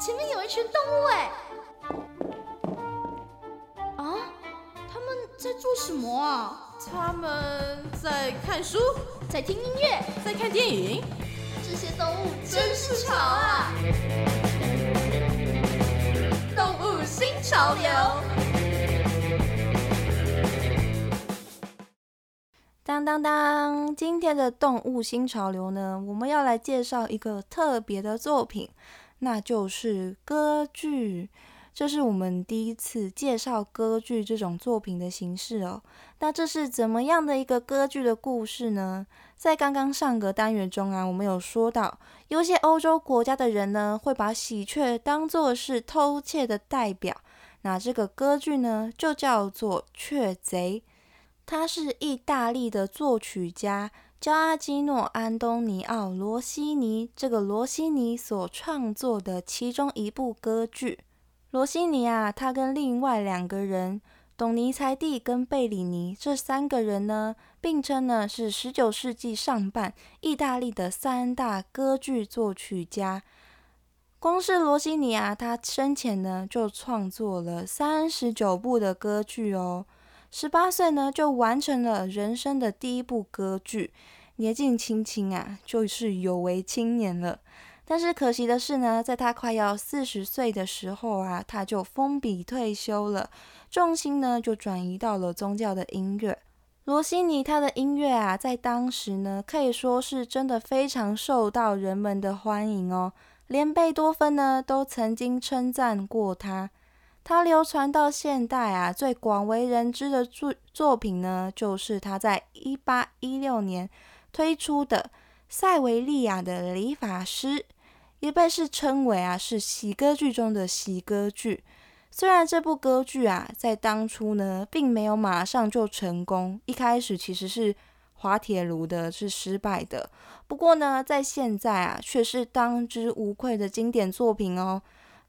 前面有一群动物哎！啊，他们在做什么啊？他们在看书，在听音乐，在看电影。这些动物真是潮啊！动物新潮流。当当当！今天的动物新潮流呢，我们要来介绍一个特别的作品，那就是歌剧。这是我们第一次介绍歌剧这种作品的形式哦。那这是怎么样的一个歌剧的故事呢？在刚刚上个单元中啊，我们有说到，有些欧洲国家的人呢，会把喜鹊当作是偷窃的代表。那这个歌剧呢，就叫做《雀贼》。他是意大利的作曲家，叫阿基诺·安东尼奥·罗西尼。这个罗西尼所创作的其中一部歌剧。罗西尼啊，他跟另外两个人，董尼才蒂跟贝里尼这三个人呢，并称呢是十九世纪上半意大利的三大歌剧作曲家。光是罗西尼啊，他生前呢就创作了三十九部的歌剧哦。十八岁呢，就完成了人生的第一部歌剧，年纪轻轻啊，就是有为青年了。但是可惜的是呢，在他快要四十岁的时候啊，他就封笔退休了，重心呢就转移到了宗教的音乐。罗西尼他的音乐啊，在当时呢，可以说是真的非常受到人们的欢迎哦，连贝多芬呢都曾经称赞过他。他流传到现代啊，最广为人知的作作品呢，就是他在一八一六年推出的《塞维利亚的理发师》，也被是称为啊是喜歌剧中的喜歌剧。虽然这部歌剧啊，在当初呢，并没有马上就成功，一开始其实是滑铁卢的，是失败的。不过呢，在现在啊，却是当之无愧的经典作品哦。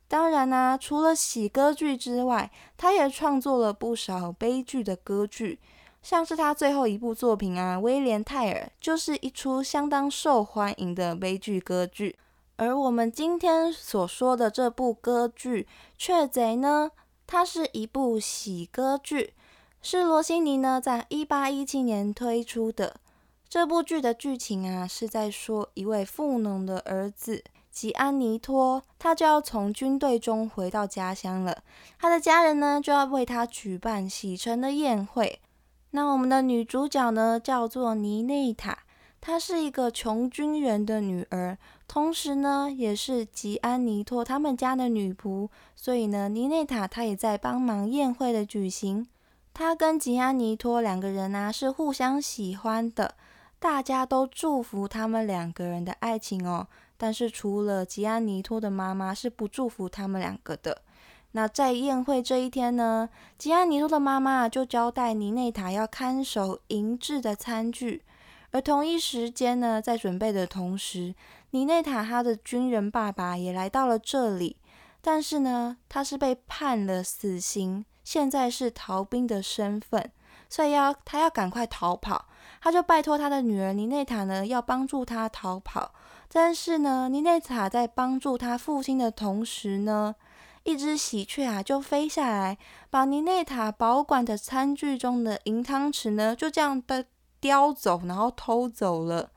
当然啦，除了喜歌剧之外，他也创作了不少悲剧的歌剧，像是他最后一部作品啊，《威廉泰尔》就是一出相当受欢迎的悲剧歌剧。而我们今天所说的这部歌剧《雀贼》呢，它是一部喜歌剧，是罗西尼呢在一八一七年推出的。这部剧的剧情啊，是在说一位富农的儿子。吉安尼托，他就要从军队中回到家乡了。他的家人呢，就要为他举办喜承的宴会。那我们的女主角呢，叫做尼内塔，她是一个穷军人的女儿，同时呢，也是吉安尼托他们家的女仆。所以呢，尼内塔她也在帮忙宴会的举行。她跟吉安尼托两个人呢，是互相喜欢的，大家都祝福他们两个人的爱情哦。但是除了吉安尼托的妈妈是不祝福他们两个的。那在宴会这一天呢，吉安尼托的妈妈就交代尼内塔要看守银质的餐具，而同一时间呢，在准备的同时，尼内塔他的军人爸爸也来到了这里，但是呢，他是被判了死刑，现在是逃兵的身份，所以要他要赶快逃跑，他就拜托他的女儿尼内塔呢，要帮助他逃跑。但是呢，尼内塔在帮助他父亲的同时呢，一只喜鹊啊就飞下来，把尼内塔保管的餐具中的银汤匙呢就这样的叼走，然后偷走了。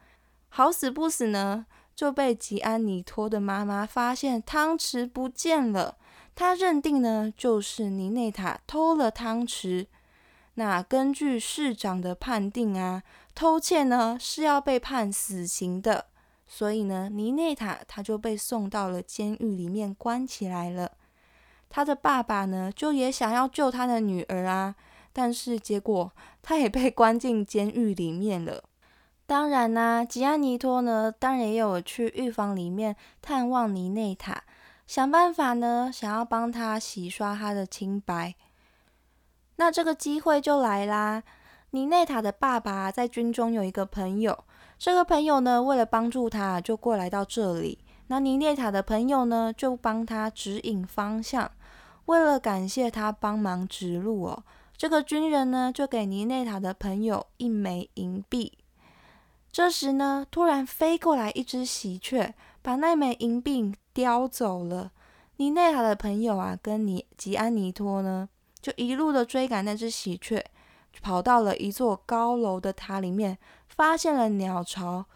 好死不死呢，就被吉安尼托的妈妈发现汤匙不见了。他认定呢就是尼内塔偷了汤匙。那根据市长的判定啊，偷窃呢是要被判死刑的。所以呢，尼内塔他就被送到了监狱里面关起来了。他的爸爸呢，就也想要救他的女儿啊，但是结果他也被关进监狱里面了。当然啦，吉安尼托呢，当然也有去狱房里面探望尼内塔，想办法呢，想要帮他洗刷他的清白。那这个机会就来啦，尼内塔的爸爸在军中有一个朋友。这个朋友呢，为了帮助他，就过来到这里。那尼涅塔的朋友呢，就帮他指引方向。为了感谢他帮忙指路哦，这个军人呢，就给尼内塔的朋友一枚银币。这时呢，突然飞过来一只喜鹊，把那枚银币叼走了。尼内塔的朋友啊，跟尼吉安尼托呢，就一路的追赶那只喜鹊，跑到了一座高楼的塔里面，发现了鸟巢，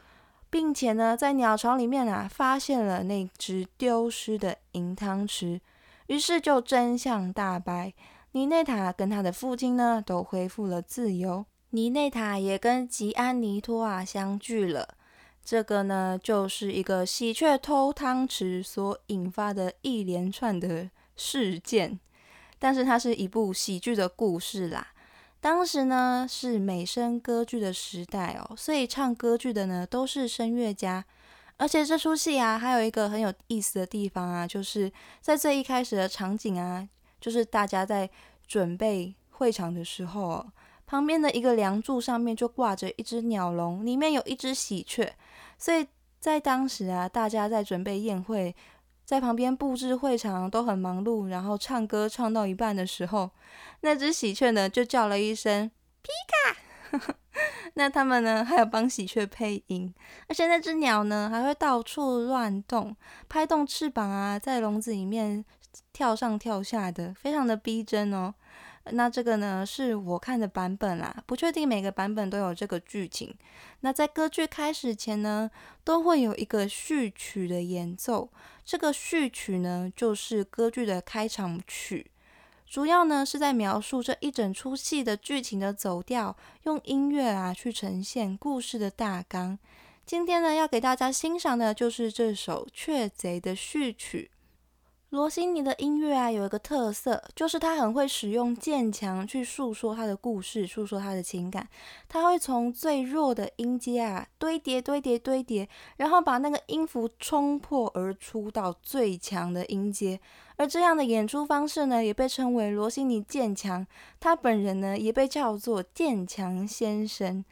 并且呢，在鸟巢里面啊，发现了那只丢失的银汤匙。于是就真相大白，尼内塔跟他的父亲呢，都恢复了自由。尼内塔也跟吉安尼托啊相聚了。这个呢，就是一个喜鹊偷汤匙所引发的一连串的事件，但是它是一部喜剧的故事啦。当时呢是美声歌剧的时代哦，所以唱歌剧的呢都是声乐家。而且这出戏啊，还有一个很有意思的地方啊，就是在最一开始的场景啊，就是大家在准备会场的时候。旁边的一个梁柱上面就挂着一只鸟笼，里面有一只喜鹊。所以在当时啊，大家在准备宴会，在旁边布置会场都很忙碌。然后唱歌唱到一半的时候，那只喜鹊呢就叫了一声“皮卡”。那他们呢还有帮喜鹊配音，而且那只鸟呢还会到处乱动，拍动翅膀啊，在笼子里面跳上跳下的，非常的逼真哦。那这个呢是我看的版本啦，不确定每个版本都有这个剧情。那在歌剧开始前呢，都会有一个序曲的演奏。这个序曲呢，就是歌剧的开场曲，主要呢是在描述这一整出戏的剧情的走调，用音乐啊去呈现故事的大纲。今天呢要给大家欣赏的就是这首《雀贼》的序曲。罗西尼的音乐啊，有一个特色，就是他很会使用渐强去诉说他的故事，诉说他的情感。他会从最弱的音阶啊堆叠、堆叠、堆叠，然后把那个音符冲破而出到最强的音阶。而这样的演出方式呢，也被称为罗西尼渐强。他本人呢，也被叫做渐强先生。